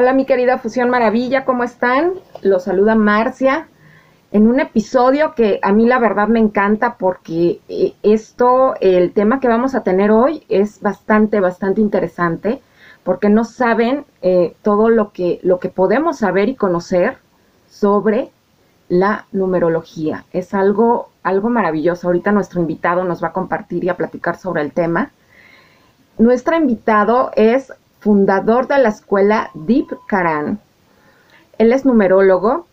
Hola mi querida Fusión Maravilla, ¿cómo están? Los saluda Marcia en un episodio que a mí la verdad me encanta porque eh, esto, el tema que vamos a tener hoy es bastante, bastante interesante porque no saben eh, todo lo que, lo que podemos saber y conocer sobre la numerología. Es algo, algo maravilloso. Ahorita nuestro invitado nos va a compartir y a platicar sobre el tema. Nuestro invitado es fundador de la escuela Deep Karan. Él es numerólogo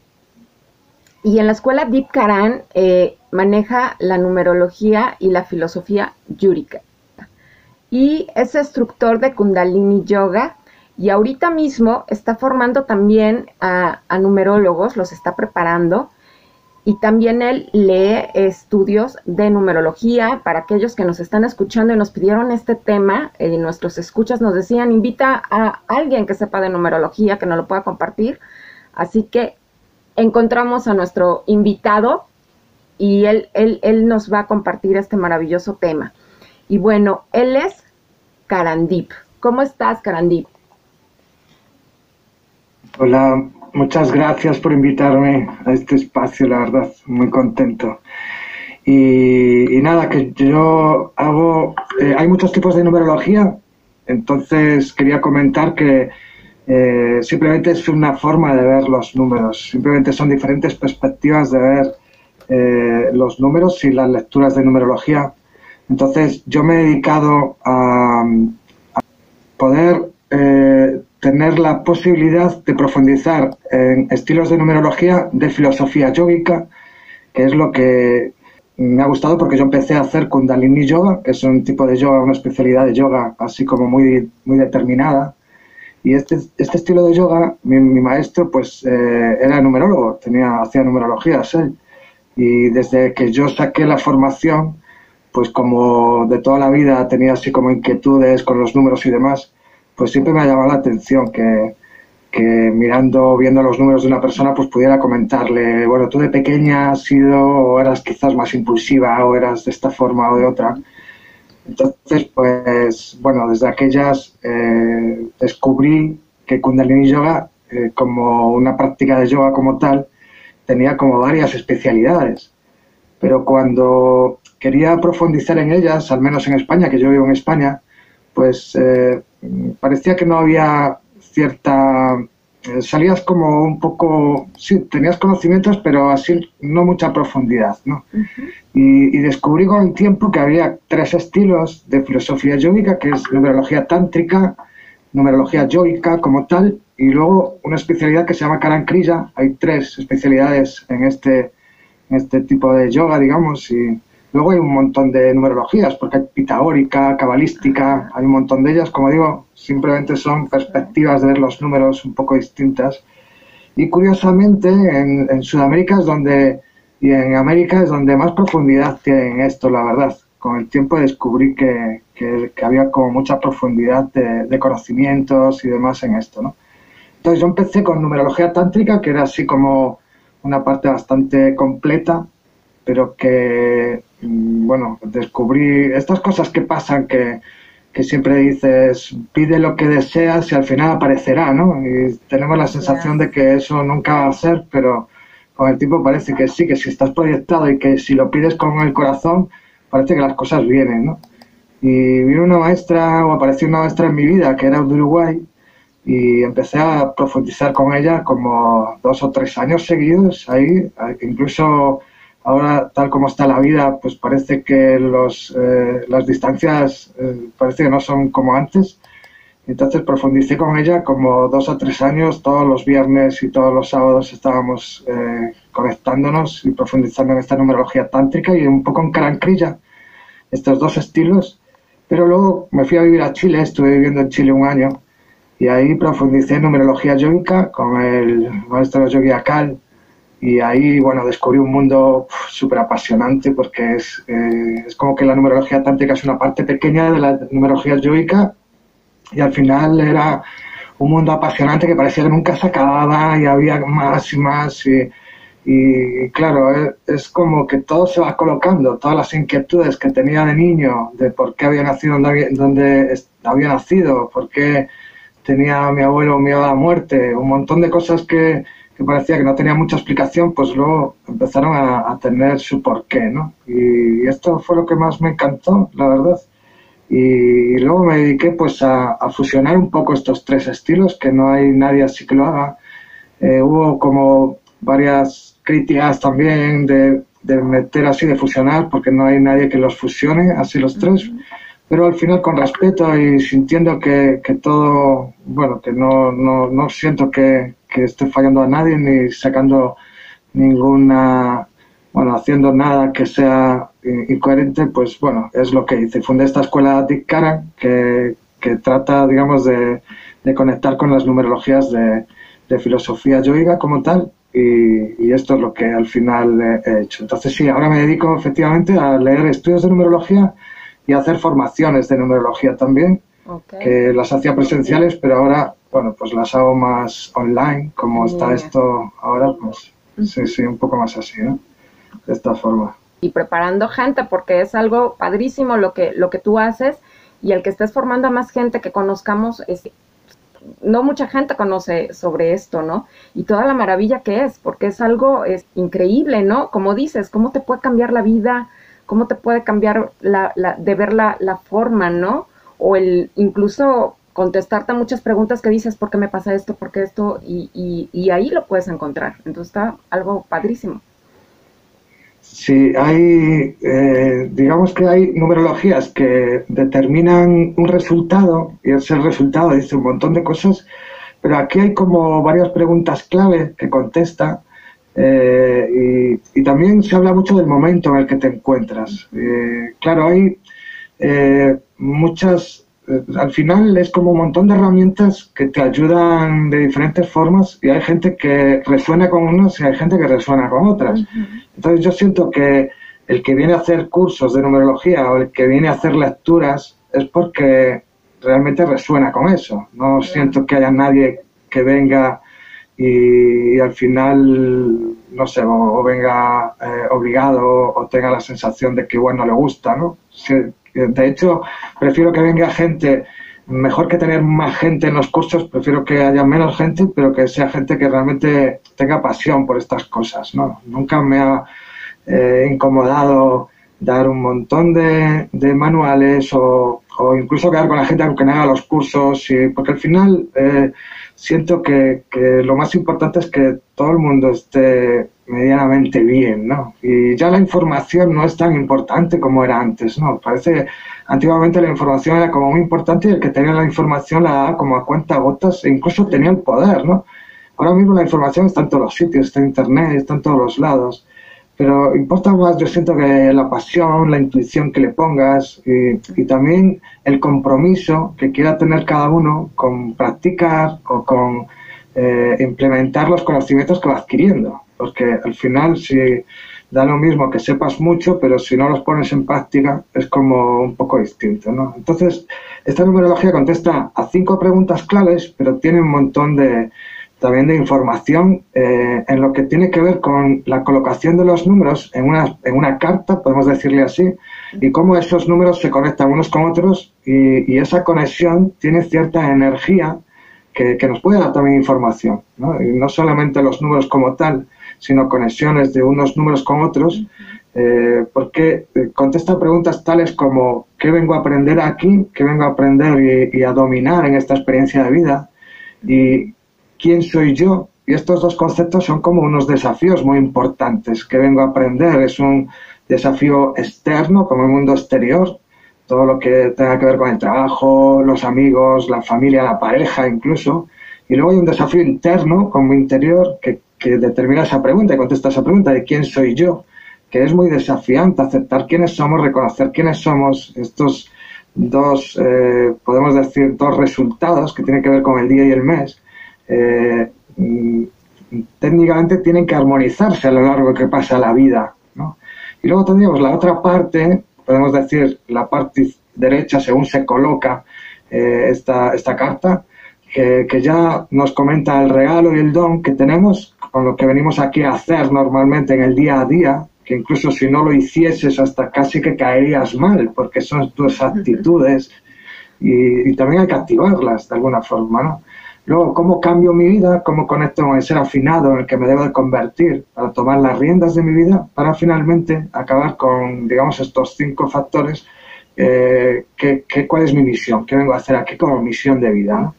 y en la escuela Deep Karan eh, maneja la numerología y la filosofía yúrica. Y es instructor de Kundalini Yoga y ahorita mismo está formando también a, a numerólogos, los está preparando y también él lee estudios de numerología. Para aquellos que nos están escuchando y nos pidieron este tema, eh, nuestros escuchas nos decían, invita a alguien que sepa de numerología, que nos lo pueda compartir. Así que encontramos a nuestro invitado y él, él, él nos va a compartir este maravilloso tema. Y bueno, él es Karandip. ¿Cómo estás, Karandip? Hola, muchas gracias por invitarme a este espacio, la verdad, muy contento. Y, nada, que yo hago, eh, hay muchos tipos de numerología, entonces quería comentar que eh, simplemente es una forma de ver los números, simplemente son diferentes perspectivas de ver eh, los números y las lecturas de numerología. Entonces yo me he dedicado a, a poder tener la posibilidad de profundizar en estilos de numerología de filosofía yógica, que es lo que me ha gustado porque yo empecé a hacer Kundalini Yoga, que es un tipo de yoga, una especialidad de yoga así como muy, muy determinada. Y este, este estilo de yoga, mi, maestro pues eh, era numerólogo, tenía, hacía numerologías él. Y desde que yo saqué la formación, pues como de toda la vida tenía así como inquietudes con los números y demás, pues siempre me ha llamado la atención que, que mirando, viendo los números de una persona, pues pudiera comentarle, bueno, tú de pequeña has sido, o eras quizás más impulsiva, o eras de esta forma o de otra. Entonces, pues, bueno, desde aquellas eh, descubrí que Kundalini Yoga, eh, como una práctica de yoga como tal, tenía como varias especialidades. Pero cuando quería profundizar en ellas, al menos en España, que yo vivo en España, pues eh, parecía que no había cierta... Eh, salías como un poco... Sí, tenías conocimientos, pero así no mucha profundidad, ¿no? y, descubrí con el tiempo que había tres estilos de filosofía yógica, que es numerología tántrica, numerología yógica como tal, y luego una especialidad que se llama Karan Kriya. Hay tres especialidades en este, en este tipo de yoga, digamos, y Luego hay un montón de numerologías, porque hay pitagórica, cabalística, hay un montón de ellas. Como digo, simplemente son perspectivas de ver los números un poco distintas. Y curiosamente, en, Sudamérica es donde, y en América es donde más profundidad tienen esto, la verdad. Con el tiempo descubrí que, que, había como mucha profundidad de, de, conocimientos y demás en esto, ¿no? Entonces yo empecé con numerología tántrica, que era así como una parte bastante completa, pero que Mm, bueno, descubrí estas cosas que pasan que, siempre dices, pide lo que deseas y al final aparecerá, ¿no? Y tenemos la sensación de que eso nunca va a ser, pero con el tiempo parece que sí, que si estás proyectado y que si lo pides con el corazón, parece que las cosas vienen, ¿no? Y vino una maestra, o apareció una maestra en mi vida, que era de Uruguay, y empecé a profundizar con ella como dos o tres años seguidos, ahí, incluso Ahora, tal como está la vida, pues parece que los, eh, las distancias eh, parece que no son como antes. Entonces profundicé con ella como dos o tres años, todos los viernes y todos los sábados estábamos eh, conectándonos y profundizando en esta numerología tántrica y un poco en Karankrilla, estos dos estilos. Pero luego me fui a vivir a Chile, estuve viviendo en Chile un año y ahí profundicé en numerología yogica con el maestro Yogi Akal y ahí, bueno, descubrí un mundo súper apasionante porque es, eh, es como que la numerología tántrica es una parte pequeña de la numerología yoica y al final era un mundo apasionante que parecía que nunca se acababa y había más y más y, y claro, es, como que todo se va colocando, todas las inquietudes que tenía de niño, de por qué había nacido donde, donde había nacido, por qué tenía mi abuelo miedo a la muerte, un montón de cosas que, que parecía que no tenía mucha explicación, pues luego empezaron a, tener su porqué, ¿no? Y, esto fue lo que más me encantó, la verdad. Y, luego me dediqué pues a, fusionar un poco estos tres estilos, que no hay nadie así que lo haga. Eh, hubo como varias críticas también de, de, meter así, de fusionar, porque no hay nadie que los fusione, así los tres. Pero al final con respeto y sintiendo que, que todo, bueno, que no, no, no siento que, que esté fallando a nadie ni sacando ninguna, bueno, haciendo nada que sea incoherente, pues bueno, es lo que hice. Fundé esta escuela Dick Karan que, que trata, digamos, de, de, conectar con las numerologías de, de filosofía yoiga como tal y, y, esto es lo que al final he hecho. Entonces sí, ahora me dedico efectivamente a leer estudios de numerología y a hacer formaciones de numerología también, que las hacía presenciales, pero ahora bueno, pues las hago más online, como está esto ahora, pues sí, sí, un poco más así, ¿no? De esta forma. Y preparando gente, porque es algo padrísimo lo que, lo que tú haces y el que estés formando a más gente que conozcamos es no mucha gente conoce sobre esto, ¿no? Y toda la maravilla que es, porque es algo es increíble, ¿no? Como dices, cómo te puede cambiar la vida, cómo te puede cambiar la, la de ver la, la forma, ¿no? O el incluso contestarte muchas preguntas que dices, ¿por qué me pasa esto? ¿Por qué esto? Y, y, ahí lo puedes encontrar. Entonces está algo padrísimo. Sí, hay, eh, digamos que hay numerologías que determinan un resultado y ese resultado dice un montón de cosas, pero aquí hay como varias preguntas clave que contesta eh, y, también se habla mucho del momento en el que te encuentras. Eh, claro, hay muchas al final es como un montón de herramientas que te ayudan de diferentes formas y hay gente que resuena con unas y hay gente que resuena con otras. Entonces yo siento que el que viene a hacer cursos de numerología o el que viene a hacer lecturas es porque realmente resuena con eso. No siento que haya nadie que venga y, al final, no sé, o, venga eh, obligado o tenga la sensación de que igual no le gusta, ¿no? De hecho, prefiero que venga gente, mejor que tener más gente en los cursos, prefiero que haya menos gente, pero que sea gente que realmente tenga pasión por estas cosas, ¿no? Nunca me ha eh, incomodado dar un montón de, manuales o, incluso quedar con la gente aunque no haga los cursos, y, porque al final eh, siento que, lo más importante es que todo el mundo esté medianamente bien, ¿no? Y ya la información no es tan importante como era antes. Parece, antiguamente la información era como muy importante y el que tenía la información la daba como a cuenta gotas e incluso tenía el poder, ¿no? Ahora mismo la información está en todos los sitios, está en internet, está en todos los lados, pero importa más, yo siento que la pasión, la intuición que le pongas y, también el compromiso que quiera tener cada uno con practicar o con eh, implementar los conocimientos que va adquiriendo porque al final si da lo mismo que sepas mucho, pero si no los pones en práctica es como un poco distinto, ¿no? Entonces, esta numerología contesta a cinco preguntas claves, pero tiene un montón de también de información eh, en lo que tiene que ver con la colocación de los números en una, en una carta, podemos decirle así, y cómo esos números se conectan unos con otros y, y esa conexión tiene cierta energía que, que, nos puede dar también información, ¿no? Y no solamente los números como tal, sino conexiones de unos números con otros, eh, porque contesta preguntas tales como ¿qué vengo a aprender aquí? ¿Qué vengo a aprender y, a dominar en esta experiencia de vida? ¿Y quién soy yo? Y estos dos conceptos son como unos desafíos muy importantes. ¿Qué vengo a aprender? Es un desafío externo, como el mundo exterior, todo lo que tenga que ver con el trabajo, los amigos, la familia, la pareja incluso. Y luego hay un desafío interno, como interior, que que determina esa pregunta y contesta esa pregunta de quién soy yo, que es muy desafiante aceptar quiénes somos, reconocer quiénes somos. Estos dos, eh, podemos decir, dos resultados que tienen que ver con el día y el mes, eh, mm, técnicamente tienen que armonizarse a lo largo que pasa la vida. ¿no? Y luego tendríamos la otra parte, podemos decir la parte derecha según se coloca eh, esta, esta carta, que, que, ya nos comenta el regalo y el don que tenemos con lo que venimos aquí a hacer normalmente en el día a día, que incluso si no lo hicieses hasta casi que caerías mal, porque son tus actitudes y, y también hay que activarlas de alguna forma, ¿no? Luego, ¿cómo cambio mi vida? ¿Cómo conecto con el ser afinado en el que me debo de convertir para tomar las riendas de mi vida? Para finalmente acabar con, digamos, estos cinco factores. Eh, que, ¿Cuál es mi misión? ¿Qué vengo a hacer aquí como misión de vida?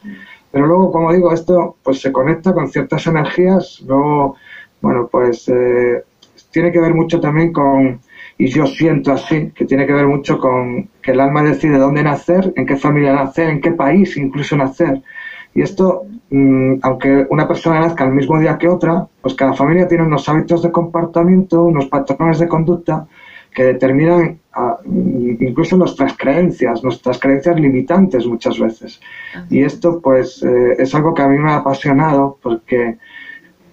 Pero luego, como digo, esto pues se conecta con ciertas energías. Luego, bueno, pues eh, tiene que ver mucho también con, y yo siento así, que tiene que ver mucho con que el alma decide dónde nacer, en qué familia nacer, en qué país incluso nacer. Y esto, mm, aunque una persona nazca el mismo día que otra, pues cada familia tiene unos hábitos de comportamiento, unos patrones de conducta que determinan ah, incluso nuestras creencias, nuestras creencias limitantes muchas veces. Y esto pues eh, es algo que a mí me ha apasionado porque,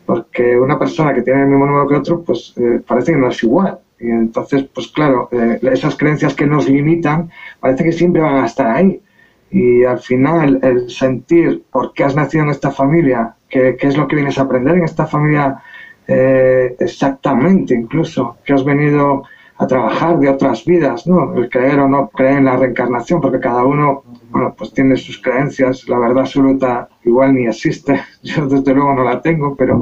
porque una persona que tiene el mismo número que otro pues eh, parece que no es igual. Y entonces, pues claro, eh, esas creencias que nos limitan parece que siempre van a estar ahí. Y al final, el sentir por qué has nacido en esta familia, qué, qué es lo que vienes a aprender en esta familia eh, exactamente, incluso, que has venido a trabajar de otras vidas, ¿no? El creer o no creer en la reencarnación, porque cada uno, bueno, pues tiene sus creencias, la verdad absoluta igual ni existe, yo desde luego no la tengo, pero,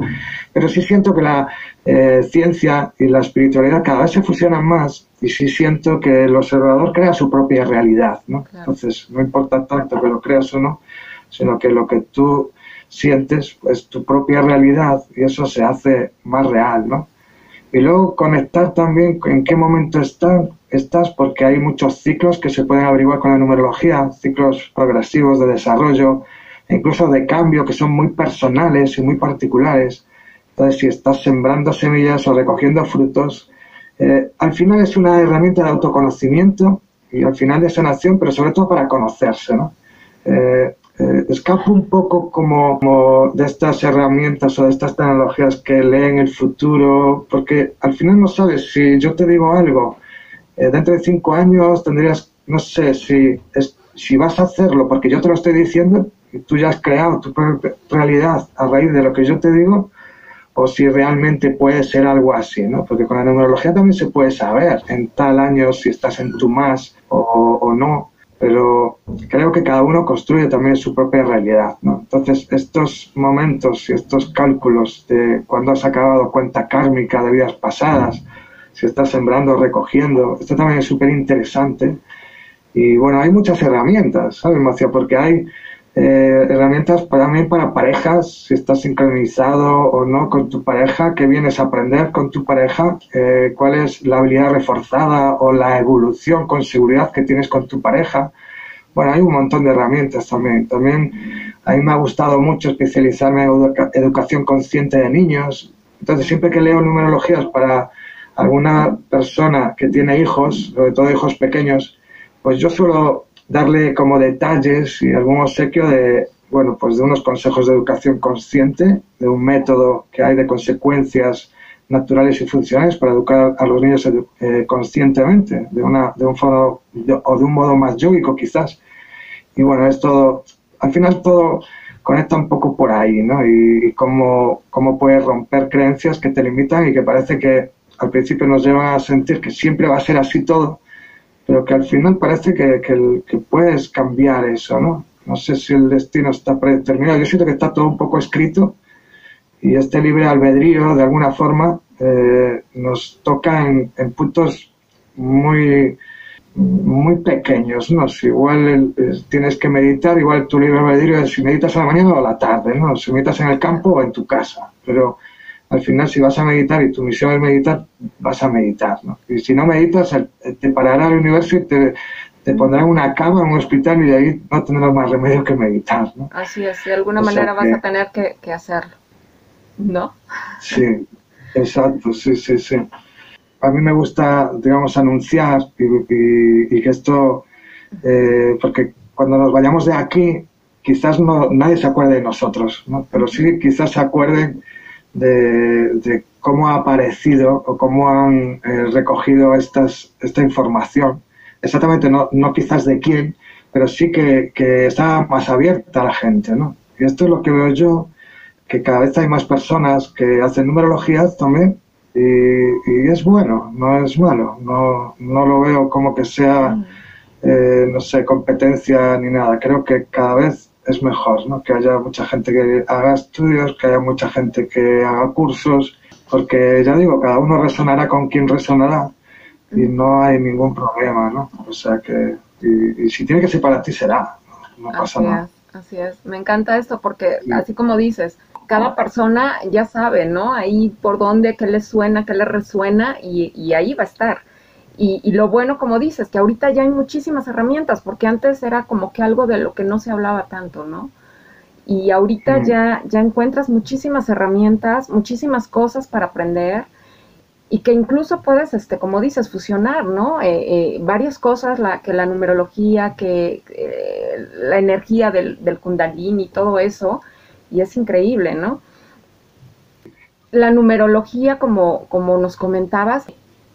pero sí siento que la eh, ciencia y la espiritualidad cada vez se fusionan más y sí siento que el observador crea su propia realidad, ¿no? Entonces, no importa tanto que lo creas o no, sino que lo que tú sientes es tu propia realidad y eso se hace más real, ¿no? Y luego conectar también en qué momento estás, porque hay muchos ciclos que se pueden averiguar con la numerología, ciclos progresivos de desarrollo, incluso de cambio, que son muy personales y muy particulares. Entonces, si estás sembrando semillas o recogiendo frutos, eh, al final es una herramienta de autoconocimiento y al final de sanación, pero sobre todo para conocerse, ¿no? Eh, eh, escapo un poco como, de estas herramientas o de estas tecnologías que leen el futuro, porque al final no sabes si yo te digo algo, dentro de cinco años tendrías, no sé, si, si vas a hacerlo porque yo te lo estoy diciendo, y tú ya has creado tu realidad a raíz de lo que yo te digo, o si realmente puede ser algo así, ¿no? Porque con la numerología también se puede saber en tal año si estás en tu más o, no, pero creo que cada uno construye también su propia realidad, ¿no? Entonces, estos momentos y estos cálculos de cuando has acabado cuenta kármica de vidas pasadas, si estás sembrando, recogiendo, esto también es súper interesante. Y bueno, hay muchas herramientas, ¿sabes, Macia? Porque hay eh, herramientas para mí para parejas, si estás sincronizado o no con tu pareja, qué vienes a aprender con tu pareja, eh, cuál es la habilidad reforzada o la evolución con seguridad que tienes con tu pareja. Bueno, hay un montón de herramientas también. También a mí me ha gustado mucho especializarme en educación consciente de niños. Entonces, siempre que leo numerologías para alguna persona que tiene hijos, sobre todo hijos pequeños, pues yo suelo darle como detalles y algún obsequio de, bueno, pues de unos consejos de educación consciente, de un método que hay de consecuencias naturales y funcionales para educar a los niños eh, conscientemente, de, una, de un modo o de un modo más yógico quizás. Y bueno, es todo, al final todo conecta un poco por ahí, ¿no? Y, y cómo, cómo puedes romper creencias que te limitan y que parece que al principio nos llevan a sentir que siempre va a ser así todo, pero que al final parece que, que, puedes cambiar eso, ¿no? No sé si el destino está predeterminado. Yo siento que está todo un poco escrito y este libre albedrío, de alguna forma, eh, nos toca en, puntos muy, muy pequeños, ¿no? Igual tienes que meditar, igual tu libre albedrío es si meditas a la mañana o a la tarde, ¿no? Si meditas en el campo o en tu casa. Pero al final si vas a meditar y tu misión es meditar, vas a meditar, ¿no? Y si no meditas, te parará el universo y te, te pondrán una cama en un hospital y de ahí no tendrás más remedio que meditar, ¿no? Así es, de alguna manera vas a tener que, hacerlo, ¿no? Sí, exacto, sí, sí, sí. A mí me gusta, digamos, anunciar y, que esto eh, porque cuando nos vayamos de aquí, quizás no, nadie se acuerde de nosotros, ¿no? pero sí quizás se acuerden de, cómo ha aparecido o cómo han eh, recogido estas, esta información. Exactamente, no, no quizás de quién, pero sí que, que está más abierta a la gente. ¿no? Y esto es lo que veo yo, que cada vez hay más personas que hacen numerologías también y, es bueno, no es malo, no, no lo veo como que sea, mm. eh, no sé, competencia ni nada. Creo que cada vez es mejor, ¿no? Que haya mucha gente que haga estudios, que haya mucha gente que haga cursos, porque ya digo, cada uno resonará con quien resonará y mm. no hay ningún problema, ¿no? O sea que, y, si tiene que ser para ti, será, no, pasa nada. así es, me encanta esto porque, así como dices, cada persona ya sabe, ¿no? Ahí por dónde, qué le suena, qué le resuena y, ahí va a estar. Y, lo bueno, como dices, que ahorita ya hay muchísimas herramientas, porque antes era como que algo de lo que no se hablaba tanto, ¿no? Y ahorita mm. ya, ya encuentras muchísimas herramientas, muchísimas cosas para aprender y que incluso puedes, este, como dices, fusionar, ¿no? Eh, eh, varias cosas, la, que la numerología, que eh, la energía del, del kundalini y todo eso, y es increíble, ¿no? La numerología, como, como nos comentabas,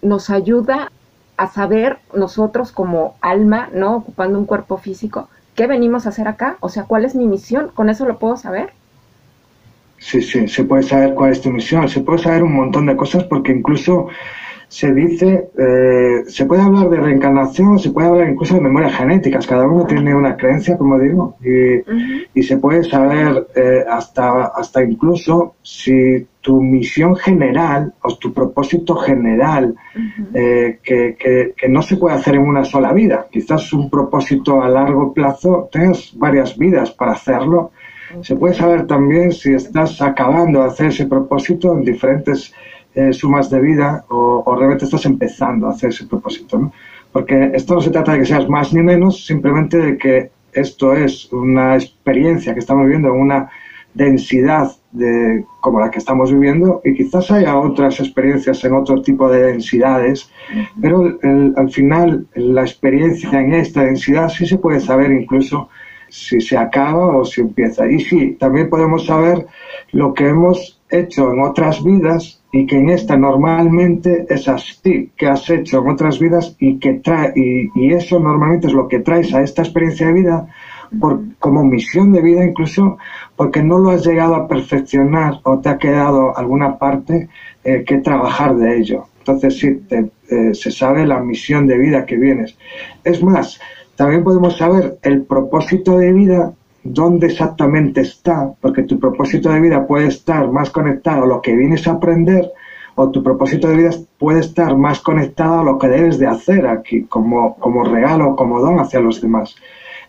nos ayuda a saber nosotros como alma, ¿no? Ocupando un cuerpo físico, ¿qué venimos a hacer acá? O sea, ¿cuál es mi misión? ¿Con eso lo puedo saber? Sí, sí, se puede saber cuál es tu misión, se puede saber un montón de cosas porque incluso se dice, eh, se puede hablar de reencarnación, se puede hablar incluso de memorias genéticas, cada uno tiene una creencia, como digo, y, y se puede saber eh, hasta, hasta incluso si tu misión general o tu propósito general, eh, que, que, que, no se puede hacer en una sola vida, quizás un propósito a largo plazo, tengas varias vidas para hacerlo. Se puede saber también si estás acabando de hacer ese propósito en diferentes eh, sumas de vida o, realmente estás empezando a hacer ese propósito, ¿no? Porque esto no se trata de que seas más ni menos, simplemente de que esto es una experiencia que estamos viviendo en una densidad de, como la que estamos viviendo y quizás haya otras experiencias en otro tipo de densidades, pero al final la experiencia en esta densidad sí se puede saber incluso si se acaba o si empieza. Y sí, también podemos saber lo que hemos hecho en otras vidas y que en esta normalmente es así, que has hecho en otras vidas y que trae, y, eso normalmente es lo que traes a esta experiencia de vida por, como misión de vida incluso porque no lo has llegado a perfeccionar o te ha quedado alguna parte eh, que trabajar de ello. Entonces sí, eh, se sabe la misión de vida que vienes. Es más, también podemos saber el propósito de vida dónde exactamente está, porque tu propósito de vida puede estar más conectado a lo que vienes a aprender o tu propósito de vida puede estar más conectado a lo que debes de hacer aquí como, como regalo, como don hacia los demás.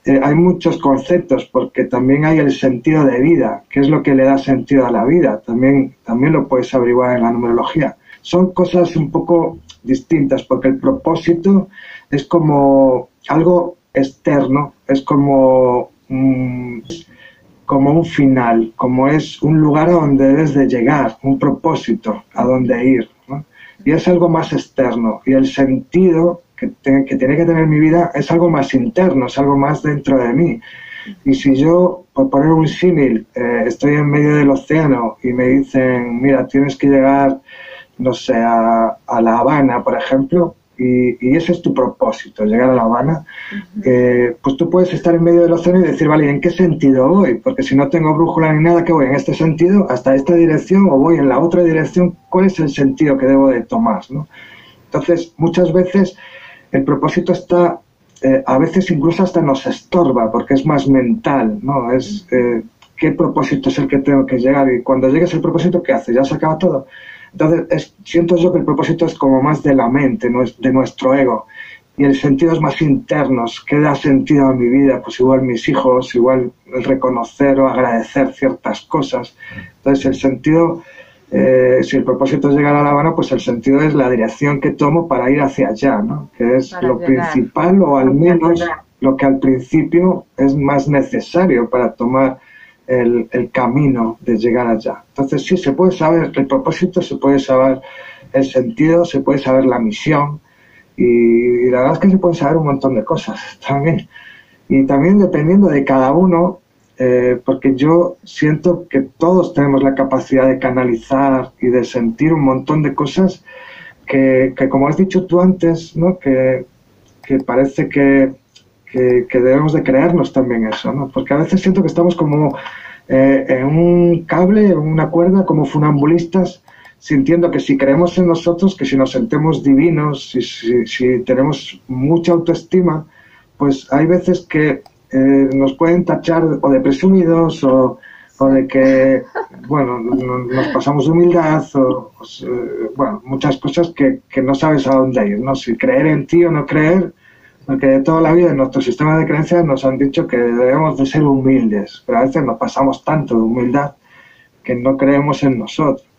Eh, hay muchos conceptos porque también hay el sentido de vida, que es lo que le da sentido a la vida, también, también lo puedes averiguar en la numerología. Son cosas un poco distintas porque el propósito es como algo externo, es como como un final, como es un lugar a donde debes de llegar, un propósito a donde ir. Y es algo más externo. Y el sentido que, que tiene que tener mi vida es algo más interno, es algo más dentro de mí. Y si yo, por poner un símil, eh, estoy en medio del océano y me dicen, mira, tienes que llegar, no sé, a, a La Habana, por ejemplo, y, ese es tu propósito, llegar a La Habana, eh, pues tú puedes estar en medio del océano y decir, vale, ¿en qué sentido voy? Porque si no tengo brújula ni nada, ¿qué voy? ¿En este sentido? ¿Hasta esta dirección? ¿O voy en la otra dirección? ¿Cuál es el sentido que debo de tomar? ¿no? Entonces, muchas veces el propósito está, eh, a veces incluso hasta nos estorba, porque es más mental, ¿no? Es eh, qué propósito es el que tengo que llegar y cuando llegues el propósito, ¿qué hace? ¿Ya se acaba todo? Entonces, siento yo que el propósito es como más de la mente, de nuestro ego. Y el sentido es más interno, ¿qué da sentido a mi vida? Pues igual mis hijos, igual el reconocer o agradecer ciertas cosas. Entonces, el sentido, eh, si el propósito es llegar a La Habana, pues el sentido es la dirección que tomo para ir hacia allá, ¿no? Que es lo principal o al menos lo que al principio es más necesario para tomar el, camino de llegar allá. Entonces sí, se puede saber el propósito, se puede saber el sentido, se puede saber la misión Y, la verdad es que se puede saber un montón de cosas también. Y también dependiendo de cada uno, eh, porque yo siento que todos tenemos la capacidad de canalizar y de sentir un montón de cosas que, como has dicho tú antes, ¿no? que, parece que, que, debemos de creernos también eso, ¿no? porque a veces siento que estamos como eh, en un cable, en una cuerda, como funambulistas, sintiendo que si creemos en nosotros, que si nos sentemos divinos, si, si, tenemos mucha autoestima, pues hay veces que eh, nos pueden tachar o de presumidos o, o de que, bueno, nos pasamos humildad o, pues, eh, bueno, muchas cosas que, que, no sabes a dónde ir, ¿no? Si creer en ti o no creer, porque de toda la vida en nuestro sistema de creencias nos han dicho que debemos de ser humildes, pero a veces nos pasamos tanto de humildad que no creemos en nosotros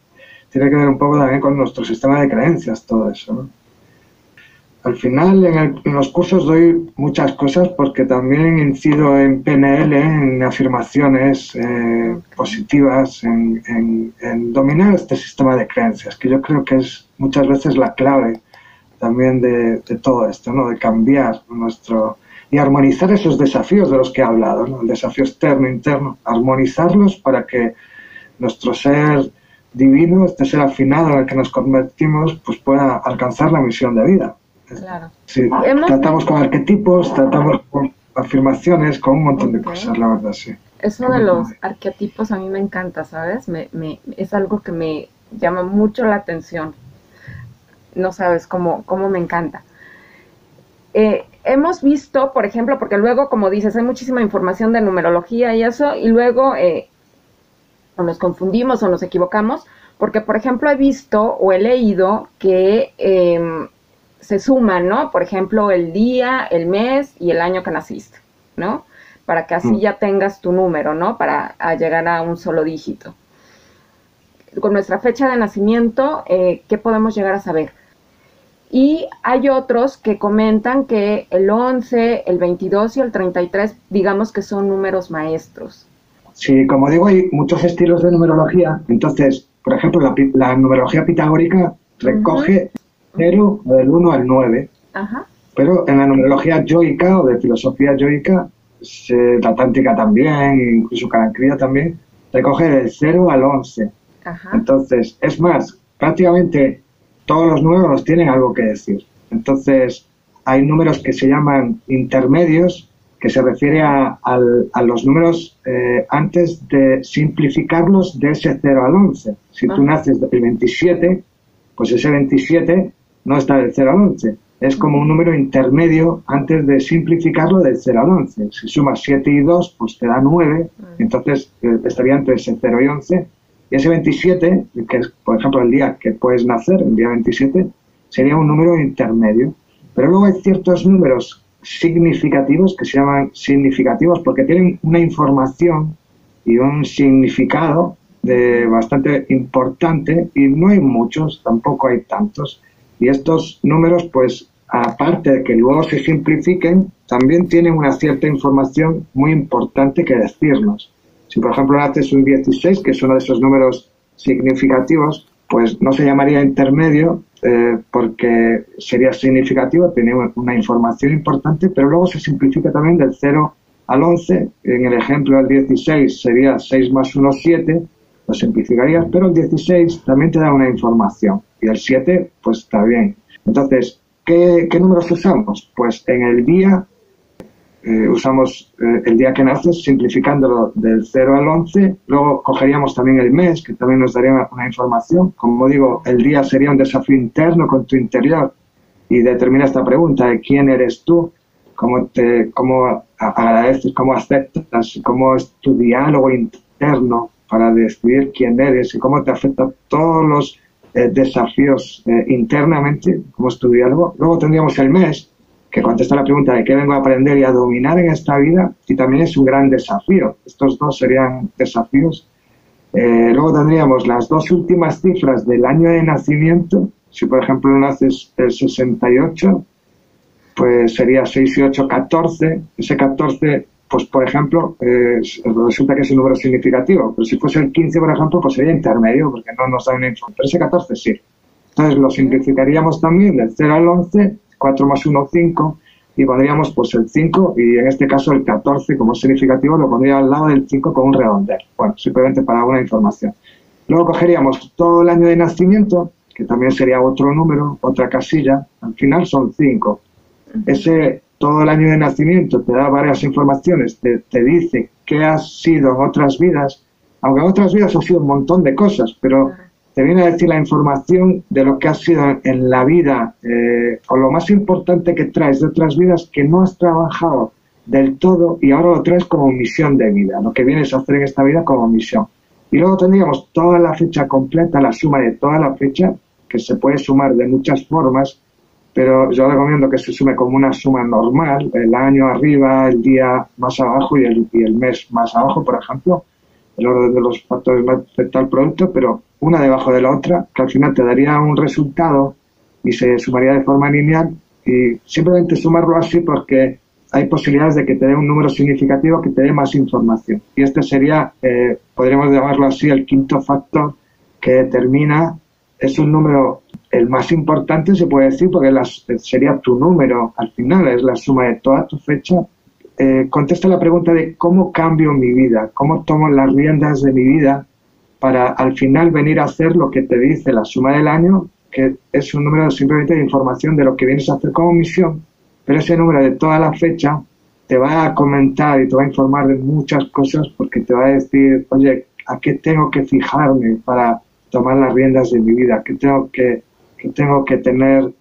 tiene que ver un poco también con nuestro sistema de creencias, todo eso. Al final, en, los cursos doy muchas cosas porque también incido en PNL, en afirmaciones eh, positivas, en, dominar este sistema de creencias, que yo creo que es muchas veces la clave también de, todo esto, ¿no? de cambiar nuestro y armonizar esos desafíos de los que he hablado, ¿no? el desafío externo, interno, armonizarlos para que nuestro ser divino, este ser afinado en el que nos convertimos, pues pueda alcanzar la misión de vida. Claro. Sí, tratamos con arquetipos, tratamos con afirmaciones, con un montón de cosas, la verdad, sí. Eso de los arquetipos a mí me encanta, ¿sabes? Me, me, es algo que me llama mucho la atención. No sabes cómo, cómo me encanta. Eh, hemos visto, por ejemplo, porque luego, como dices, hay muchísima información de numerología y eso, y luego eh, o nos confundimos o nos equivocamos, porque por ejemplo he visto o he leído que em, se suman, ¿no? Por ejemplo, el día, el mes y el año que naciste, ¿no? Para que así mm. ya tengas tu número, ¿no? Para llegar a un solo dígito. Con nuestra fecha de nacimiento, eh, ¿qué podemos llegar a saber? Y hay otros que comentan que el 11, el 22 y el 33, digamos que son números maestros. Sí, como digo, hay muchos estilos de numerología. Entonces, por ejemplo, la, numerología pitagórica recoge 0 del 1 al 9. Pero en la numerología yoica o de filosofía yoica, la tántrica también, incluso Karankriya también, recoge del 0 al 11. Entonces, es más, prácticamente todos los números tienen algo que decir. Entonces, hay números que se llaman intermedios, que se refiere a, los números eh, antes de simplificarlos de ese 0 al 11. Si tú ah. naces del 27, pues ese 27 no está del 0 al 11. Es como un número intermedio antes de simplificarlo del 0 al 11. Si sumas 7 y 2, pues te da 9. Ah. Entonces eh, estaría entre ese 0 y 11. Y ese 27, que es, por ejemplo, el día que puedes nacer, el día 27, sería un número intermedio. Pero luego hay ciertos números significativos que se llaman significativos porque tienen una información y un significado de bastante importante y no hay muchos, tampoco hay tantos. Y estos números, pues, aparte de que luego se simplifiquen, también tienen una cierta información muy importante que decirnos. Si, por ejemplo, haces un 16, que es uno de esos números significativos, pues no se llamaría intermedio eh, porque sería significativo, tener una información importante, pero luego se simplifica también del 0 al 11. En el ejemplo del 16 sería 6 más 1, 7, lo simplificarías, pero el 16 también te da una información y el 7 pues está bien. Entonces, ¿qué, números usamos? Pues en el día eh, usamos eh, el día que naces, simplificándolo del 0 al 11. Luego cogeríamos también el mes, que también nos daría una, información. Como digo, el día sería un desafío interno con tu interior y determina esta pregunta de quién eres tú, cómo, te, cómo agradeces, cómo aceptas, cómo es tu diálogo interno para decidir quién eres y cómo te afecta todos los eh, desafíos internamente, cómo es tu diálogo. Luego tendríamos el mes, que contesta la pregunta de qué vengo a aprender y a dominar en esta vida y también es un gran desafío. Estos dos serían desafíos. Eh, luego tendríamos las dos últimas cifras del año de nacimiento. Si, por ejemplo, naces el 68, pues sería 6 y 8, 14. Ese 14, pues, por ejemplo, resulta que es un número significativo. Pero si fuese el 15, por ejemplo, pues sería intermedio, porque no nos da una información. Pero ese 14 sí. Entonces lo simplificaríamos también del 0 al 11 4 más 1, 5, y pondríamos pues el 5 y en este caso el 14 como significativo lo pondría al lado del 5 con un redondel. Bueno, simplemente para una información. Luego cogeríamos todo el año de nacimiento, que también sería otro número, otra casilla, al final son 5. Ese todo el año de nacimiento te da varias informaciones, te, dice qué has sido en otras vidas, aunque en otras vidas ha sido un montón de cosas, pero te viene a decir la información de lo que has sido en la vida, eh, o lo más importante que traes de otras vidas que no has trabajado del todo y ahora lo traes como misión de vida, lo que vienes a hacer en esta vida como misión. Y luego tendríamos toda la fecha completa, la suma de toda la fecha, que se puede sumar de muchas formas, pero yo recomiendo que se sume como una suma normal, el año arriba, el día más abajo y el, y el mes más abajo, por ejemplo, el orden de los factores más afecta al producto, pero una debajo de la otra, que al final te daría un resultado y se sumaría de forma lineal y simplemente sumarlo así porque hay posibilidades de que te dé un número significativo que te dé más información. Y este sería, eh, podríamos llamarlo así, el quinto factor que determina, es un número el más importante, se puede decir, porque sería tu número al final, es la suma de toda tu fecha. Eh, contesta la pregunta de cómo cambio mi vida, cómo tomo las riendas de mi vida para al final venir a hacer lo que te dice la suma del año, que es un número simplemente de información de lo que vienes a hacer como misión, pero ese número de toda la fecha te va a comentar y te va a informar de muchas cosas porque te va a decir, oye, ¿a qué tengo que fijarme para tomar las riendas de mi vida? ¿Qué tengo que, tengo que tener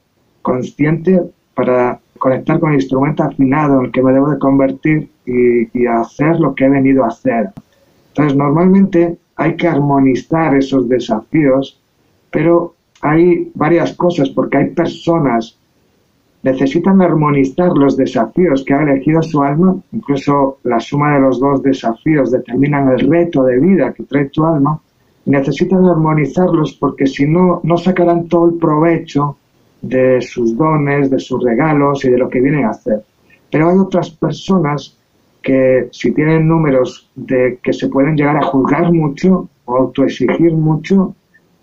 consciente para conectar con el instrumento afinado en que me debo de convertir y, y hacer lo que he venido a hacer? Entonces, normalmente hay que armonizar esos desafíos, pero hay varias cosas, porque hay personas necesitan armonizar los desafíos que ha elegido su alma, incluso la suma de los dos desafíos determinan el reto de vida que trae tu alma, necesitan armonizarlos porque si no, no sacarán todo el provecho de sus dones, de sus regalos y de lo que vienen a hacer. Pero hay otras personas que si tienen números de que se pueden llegar a juzgar mucho o autoexigir mucho,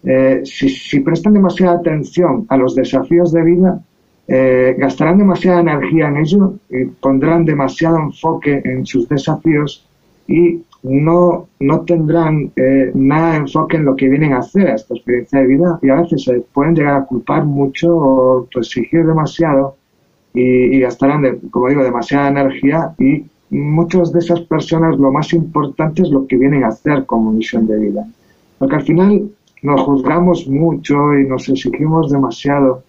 eh, si, prestan demasiada atención a los desafíos de vida, eh, gastarán demasiada energía en ello y pondrán demasiado enfoque en sus desafíos y no, no tendrán eh, nada de enfoque en lo que vienen a hacer a esta experiencia de vida y a veces se pueden llegar a culpar mucho o autoexigir demasiado y gastarán, como digo, demasiada energía y muchas de esas personas lo más importante es lo que vienen a hacer como misión de vida. Porque al final nos juzgamos mucho y nos exigimos demasiado.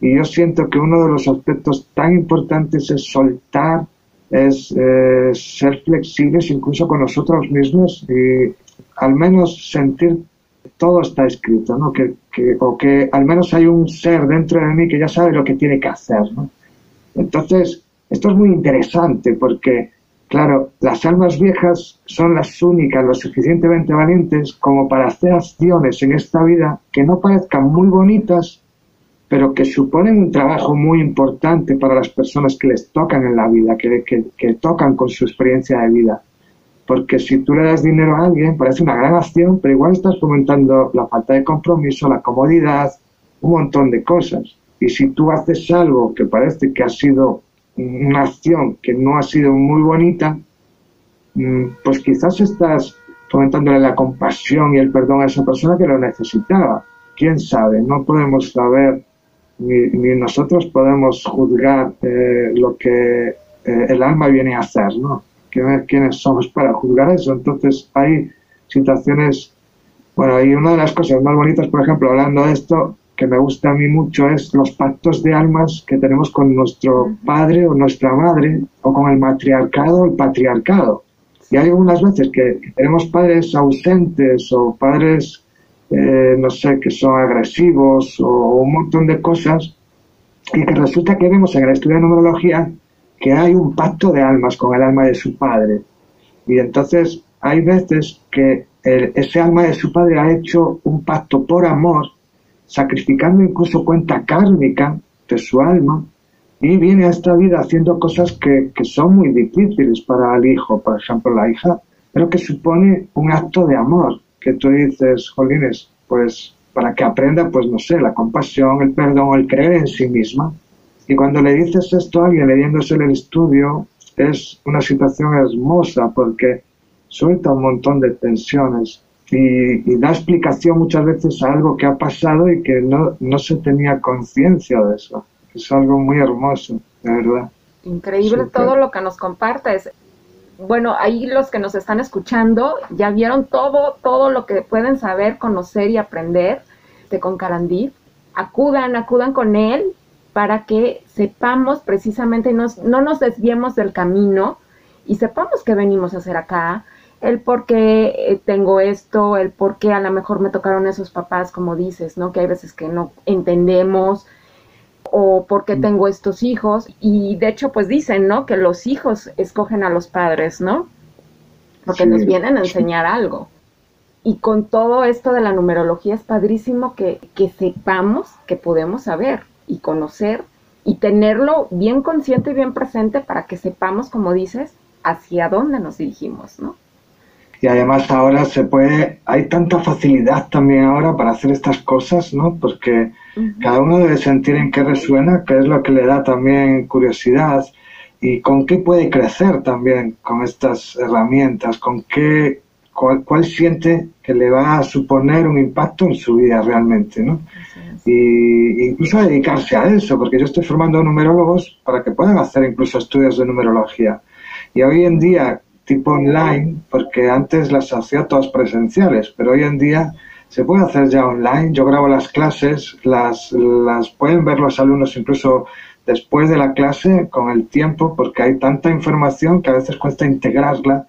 Y yo siento que uno de los aspectos tan importantes es soltar, es eh, ser flexibles incluso con nosotros mismos y al menos sentir todo está escrito, ¿no? Que, que, o que al menos hay un ser dentro de mí que ya sabe lo que tiene que hacer. ¿no? Entonces, esto es muy interesante porque Claro, las almas viejas son las únicas lo suficientemente valientes como para hacer acciones en esta vida que no parezcan muy bonitas, pero que suponen un trabajo muy importante para las personas que les tocan en la vida, que, que, tocan con su experiencia de vida. Porque si tú le das dinero a alguien, parece una gran acción, pero igual estás fomentando la falta de compromiso, la comodidad, un montón de cosas. Y si tú haces algo que parece que ha sido una acción que no ha sido muy bonita, mm, pues quizás estás fomentándole la compasión y el perdón a esa persona que lo necesitaba. ¿Quién sabe? No podemos saber, ni, nosotros podemos juzgar eh, lo que eh, el alma viene a hacer, ¿no? ¿Quiénes somos para juzgar eso? Entonces hay situaciones, bueno, y una de las cosas más bonitas, por ejemplo, hablando de esto, que me gusta a mí mucho es los pactos de almas que tenemos con nuestro padre o nuestra madre o con el matriarcado o el patriarcado. Y hay algunas veces que, tenemos padres ausentes o padres, eh, no sé, que son agresivos o, un montón de cosas y que resulta que vemos en el estudio de numerología que hay un pacto de almas con el alma de su padre. Y entonces hay veces que ese alma de su padre ha hecho un pacto por amor sacrificando incluso cuenta kármica de su alma y viene a esta vida haciendo cosas que, son muy difíciles para el hijo, por ejemplo la hija, pero que supone un acto de amor, que tú dices, Jolines, pues para que aprenda, pues no sé, la compasión, el perdón, el creer en sí misma. Y cuando le dices esto a alguien leyéndose el estudio, es una situación hermosa porque suelta un montón de tensiones y, da explicación muchas veces a algo que ha pasado y que no, no se tenía conciencia de eso. Es algo muy hermoso, de verdad. Increíble todo lo que nos compartes. Bueno, ahí los que nos están escuchando ya vieron todo, todo lo que pueden saber, conocer y aprender de con Carandí. Acudan, acudan con él para que sepamos precisamente, no nos desviemos del camino y sepamos qué venimos a hacer acá, el por qué eh, tengo esto, el por qué a lo mejor me tocaron esos papás, como dices, ¿no? Que hay veces que no entendemos o por qué mm. tengo estos hijos. Y de hecho, pues dicen, ¿no? Que los hijos escogen a los padres, ¿no? Porque nos vienen a enseñar algo. Y con todo esto de la numerología es padrísimo que, que sepamos que podemos saber y conocer y tenerlo bien consciente y bien presente para que sepamos, como dices, hacia dónde nos dirigimos, ¿no? Y además ahora se puede, hay tanta facilidad también ahora para hacer estas cosas, ¿no? Porque cada uno debe sentir en qué resuena, qué es lo que le da también curiosidad y con qué puede crecer también con estas herramientas, con qué, cuál, siente que le va a suponer un impacto en su vida realmente, ¿no? Y incluso dedicarse a eso, porque yo estoy formando numerólogos para que puedan hacer incluso estudios de numerología. Y hoy en día tipo online, porque antes las hacía todas presenciales, pero hoy en día se puede hacer ya online. Yo grabo las clases, las, las pueden ver los alumnos incluso después de la clase con el tiempo, porque hay tanta información que a veces cuesta integrarla.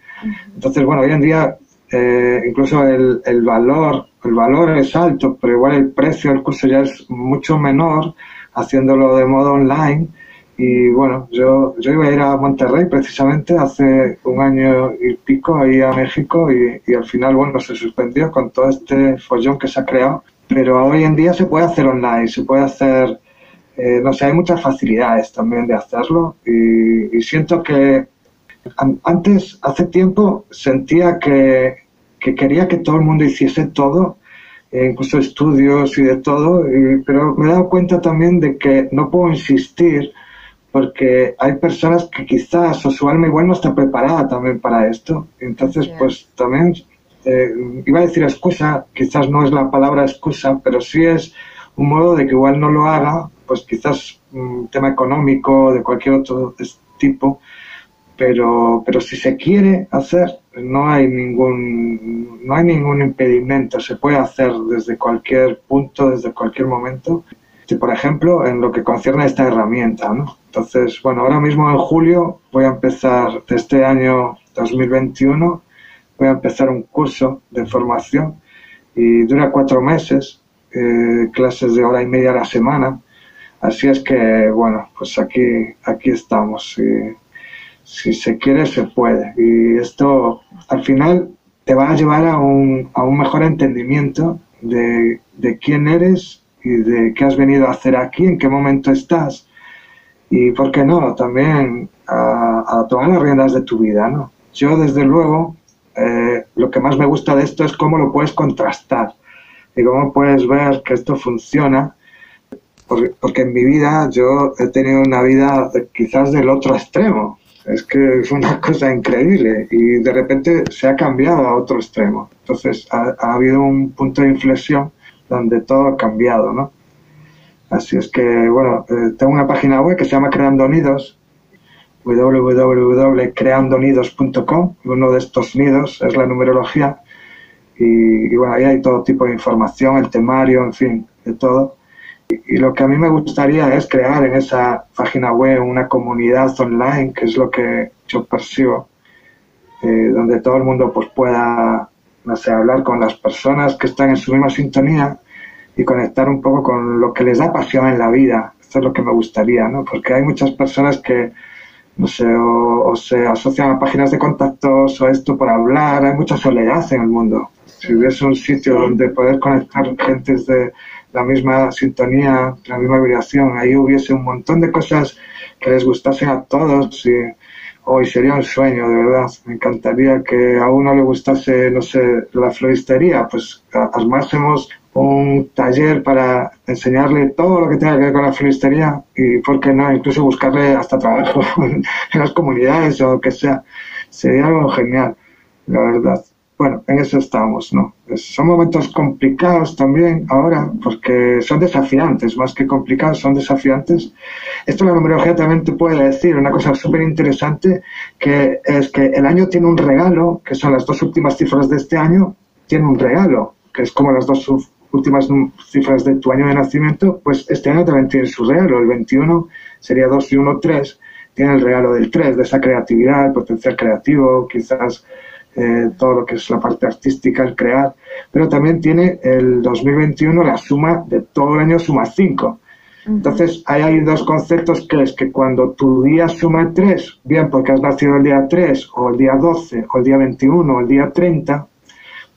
Entonces, bueno, hoy en día eh, incluso el, el, valor, el valor es alto, pero igual el precio del curso ya es mucho menor haciéndolo de modo online. Y bueno, yo, yo iba a ir a Monterrey precisamente hace un año y pico ahí a México y, y al final, bueno, se suspendió con todo este follón que se ha creado. Pero hoy en día se puede hacer online, se puede hacer, eh, no sé, hay muchas facilidades también de hacerlo y, siento que antes, hace tiempo, sentía que, que quería que todo el mundo hiciese todo, eh, incluso estudios y de todo, pero me he dado cuenta también de que no puedo insistir porque hay personas que quizás o su alma igual no está preparada también para esto. Entonces, pues también, eh, iba a decir excusa, quizás no es la palabra excusa, pero sí es un modo de que igual no lo haga, pues quizás un tema económico, de cualquier otro tipo, pero, pero si se quiere hacer, no hay ningún, no hay ningún impedimento, se puede hacer desde cualquier punto, desde cualquier momento por ejemplo, en lo que concierne a esta herramienta. Entonces, bueno, ahora mismo en julio voy a empezar, de este año 2021, voy a empezar un curso de formación y dura cuatro meses, eh, clases de hora y media a la semana. Así es que, bueno, pues aquí, aquí estamos. Y, si se quiere, se puede. Y esto, al final, te va a llevar a un, a un mejor entendimiento de, de quién eres y de qué has venido a hacer aquí, en qué momento estás y, ¿por qué no?, también a, tomar las riendas de tu vida, ¿no? Yo, desde luego, eh, lo que más me gusta de esto es cómo lo puedes contrastar y cómo puedes ver que esto funciona, porque, en mi vida yo he tenido una vida quizás del otro extremo, es que es una cosa increíble y de repente se ha cambiado a otro extremo. Entonces ha, ha habido un punto de inflexión donde todo ha cambiado, ¿no? Así es que, bueno, eh, tengo una página web que se llama Creando Nidos, www.creandonidos.com, uno de estos nidos es la numerología, y, bueno, ahí hay todo tipo de información, el temario, en fin, de todo. Y, lo que a mí me gustaría es crear en esa página web una comunidad online, que es lo que yo percibo, eh, donde todo el mundo pues pueda, no sé, hablar con las personas que están en su misma sintonía y conectar un poco con lo que les da pasión en la vida. Esto es lo que me gustaría, ¿no? Porque hay muchas personas que, no sé, o, se asocian a páginas de contactos o esto por hablar. Hay mucha soledad en el mundo. Si hubiese un sitio donde poder conectar gente de la misma sintonía, la misma vibración, ahí hubiese un montón de cosas que les gustasen a todos y hoy sería un sueño, de verdad. Me encantaría que a uno le gustase, no sé, la floristería, pues armásemos un taller para enseñarle todo lo que tenga que ver con la floristería y, ¿por qué no?, incluso buscarle hasta trabajo en las comunidades o lo que sea. Sería algo genial, la verdad. Bueno, en eso estamos, ¿no? Son momentos complicados también ahora, porque son desafiantes, más que complicados, son desafiantes. Esto la numerología también te puede decir una cosa súper interesante, que es que el año tiene un regalo, que son las dos últimas cifras de este año, tiene un regalo, que es como las dos últimas cifras de tu año de nacimiento, pues este año también tiene su regalo. El 21 sería 2 y 1, 3. Tiene el regalo del 3, de esa creatividad, el potencial creativo, quizás eh, todo lo que es la parte artística, el crear. Pero también tiene el 2021 la suma de todo el año suma 5. Entonces, ahí hay dos conceptos que es que cuando tu día suma 3, bien porque has nacido el día 3, o el día 12, o el día 21, o el día 30,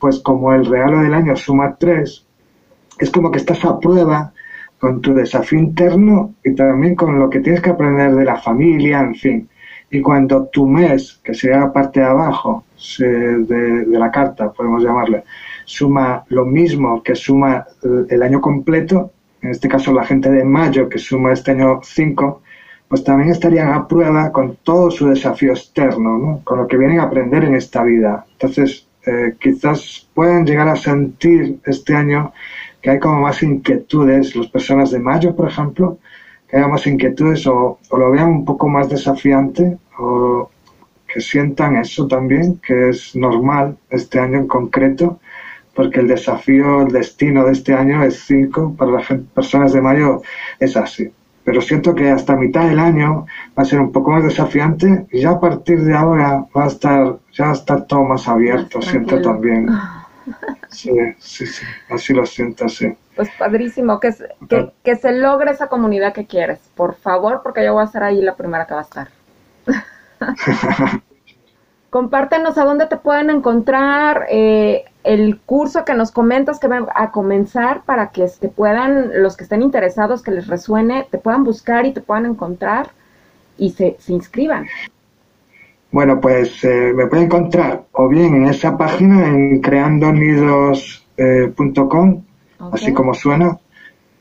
pues como el regalo del año suma 3, es como que estás a prueba con tu desafío interno y también con lo que tienes que aprender de la familia, en fin. Y cuando tu mes, que sea la parte de abajo de, la carta, podemos llamarle, suma lo mismo que suma el año completo, en este caso la gente de mayo que suma este año 5, pues también estarían a prueba con todo su desafío externo, ¿no? con lo que vienen a aprender en esta vida. Entonces, eh, quizás puedan llegar a sentir este año que hay como más inquietudes, las personas de mayo, por ejemplo, que haya más inquietudes o, lo vean un poco más desafiante o que sientan eso también, que es normal este año en concreto, porque el desafío, el destino de este año es 5, para las personas de mayo es así. Pero siento que hasta mitad del año va a ser un poco más desafiante y ya a partir de ahora va a estar, ya va a estar todo más abierto, siento también. Sí, sí, sí, así lo siento, sí. Pues padrísimo, que, que, que se logre esa comunidad que quieres, por favor, porque yo voy a ser ahí la primera que va a estar. Compártenos a dónde te pueden encontrar eh, el curso que nos comentas que va a comenzar para que te puedan, los que estén interesados, que les resuene, te puedan buscar y te puedan encontrar y se, se inscriban. Bueno, pues eh, me puede encontrar o bien en esa página en creandonidos.com, eh, así como suena.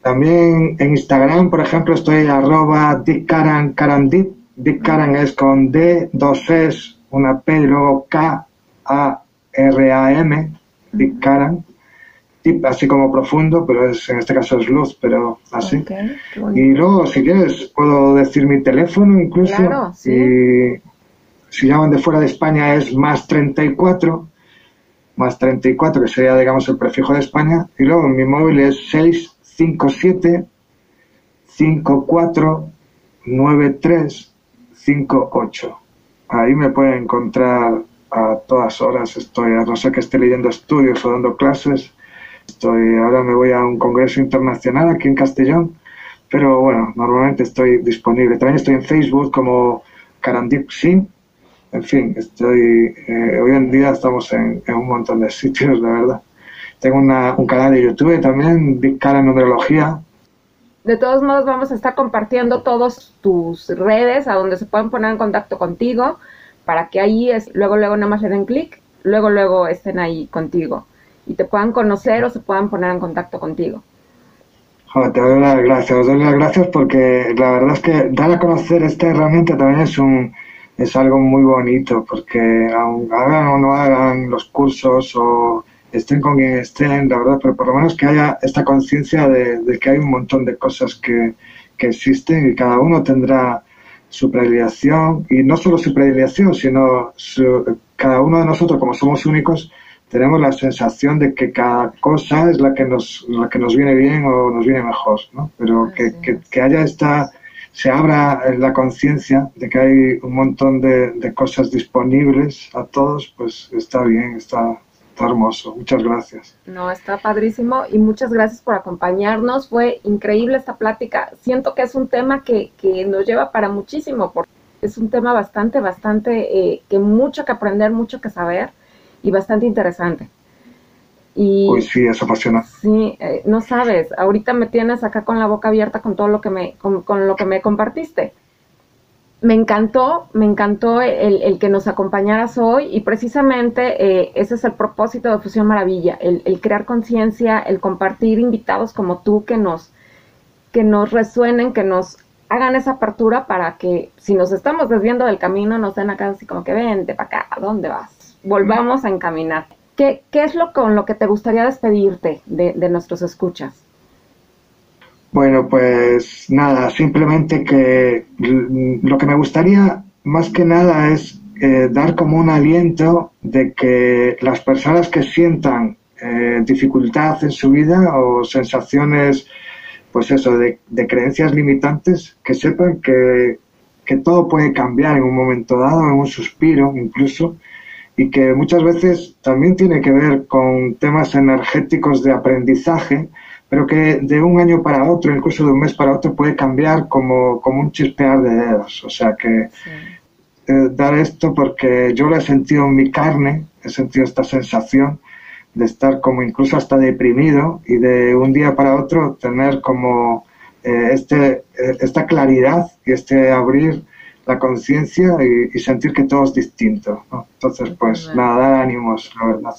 También en Instagram, por ejemplo, estoy arroba dickkaran, karandip. Dick es con D, dos S, una P y luego K, A, R, A, M, Dick así como profundo, pero es, en este caso es luz, pero así. y luego, si quieres, puedo decir mi teléfono incluso. Claro, sí si llaman de fuera de España es más 34, más 34, que sería, digamos, el prefijo de España. Y luego mi móvil es 657 54 58. Ahí me pueden encontrar a todas horas. Estoy, a no ser que esté leyendo estudios o dando clases. Estoy, ahora me voy a un congreso internacional aquí en Castellón. Pero bueno, normalmente estoy disponible. También estoy en Facebook como Karandip Singh en fin, estoy, eh, hoy en día estamos en, un montón de sitios, la verdad. Tengo un canal de YouTube también, Big Cara en Numerología. De todos modos, vamos a estar compartiendo todas tus redes a donde se pueden poner en contacto contigo para que ahí es, luego, luego nada más le den clic, luego, luego estén ahí contigo y te puedan conocer o se puedan poner en contacto contigo. te doy las gracias, os doy las gracias porque la verdad es que dar a conocer esta herramienta también es un, es algo muy bonito porque aun hagan o no hagan los cursos o estén con quien estén, la verdad, pero por lo menos que haya esta conciencia de, que hay un montón de cosas que, que existen y cada uno tendrá su predilección y no solo su predilección, sino cada uno de nosotros como somos únicos tenemos la sensación de que cada cosa es la que nos, la que nos viene bien o nos viene mejor, ¿no? Pero que, que, que haya esta se abra la conciencia de que hay un montón de, cosas disponibles a todos, pues está bien, está, hermoso. Muchas gracias. No, está padrísimo y muchas gracias por acompañarnos. Fue increíble esta plática. Siento que es un tema que, nos lleva para muchísimo, porque es un tema bastante, bastante, eh, que mucho que aprender, mucho que saber y bastante interesante. Y, Uy, sí, es apasionante. Sí, eh, no sabes, ahorita me tienes acá con la boca abierta con todo lo que me, con, lo que me compartiste. me encantó, me encantó el, que nos acompañaras hoy y precisamente eh, ese es el propósito de Fusión Maravilla, el, el crear conciencia, el compartir invitados como tú que nos, que nos resuenen, que nos hagan esa apertura para que si nos estamos desviando del camino nos den acá así como que vente para acá, ¿a dónde vas? Volvamos a encaminar. ¿Qué, qué es lo con lo que te gustaría despedirte de, de nuestros escuchas? Bueno, pues nada, simplemente que lo que me gustaría más que nada es eh, dar como un aliento de que las personas que sientan eh, dificultad en su vida o sensaciones, pues eso, de, creencias limitantes, que sepan que, que todo puede cambiar en un momento dado, en un suspiro incluso, y que muchas veces también tiene que ver con temas energéticos de aprendizaje, pero que de un año para otro, incluso de un mes para otro, puede cambiar como, como un chispear de dedos. O sea que eh, dar esto porque yo lo he sentido en mi carne, he sentido esta sensación de estar como incluso hasta deprimido y de un día para otro tener como eh, este, eh, esta claridad y este abrir la conciencia y, sentir que todo es distinto. Entonces, pues nada, dar ánimos, la verdad,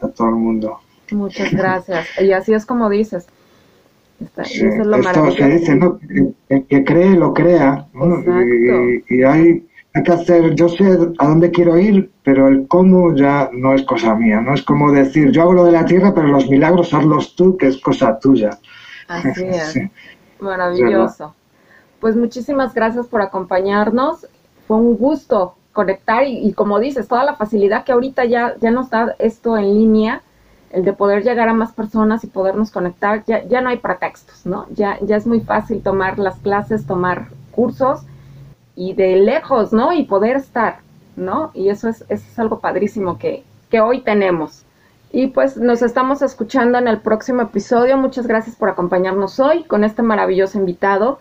a todo el mundo. Muchas gracias. Y así es como dices. esto se dice, ¿no? El que cree, lo crea. Y, hay, hay que hacer, yo sé a dónde quiero ir, pero el cómo ya no es cosa mía. No es como decir, yo hago lo de la tierra, pero los milagros hazlos tú, que es cosa tuya. Así es. Maravilloso. Pues muchísimas gracias por acompañarnos. Fue un gusto conectar y, como dices, toda la facilidad que ahorita ya, ya nos da esto en línea el de poder llegar a más personas y podernos conectar, ya, ya no hay pretextos, ¿no? Ya, ya es muy fácil tomar las clases, tomar cursos y de lejos, ¿no? Y poder estar, ¿no? Y eso es, eso es algo padrísimo que, que hoy tenemos. Y pues nos estamos escuchando en el próximo episodio. Muchas gracias por acompañarnos hoy con este maravilloso invitado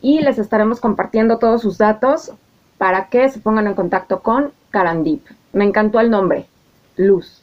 y les estaremos compartiendo todos sus datos para que se pongan en contacto con Carandip. Me encantó el nombre, Luz.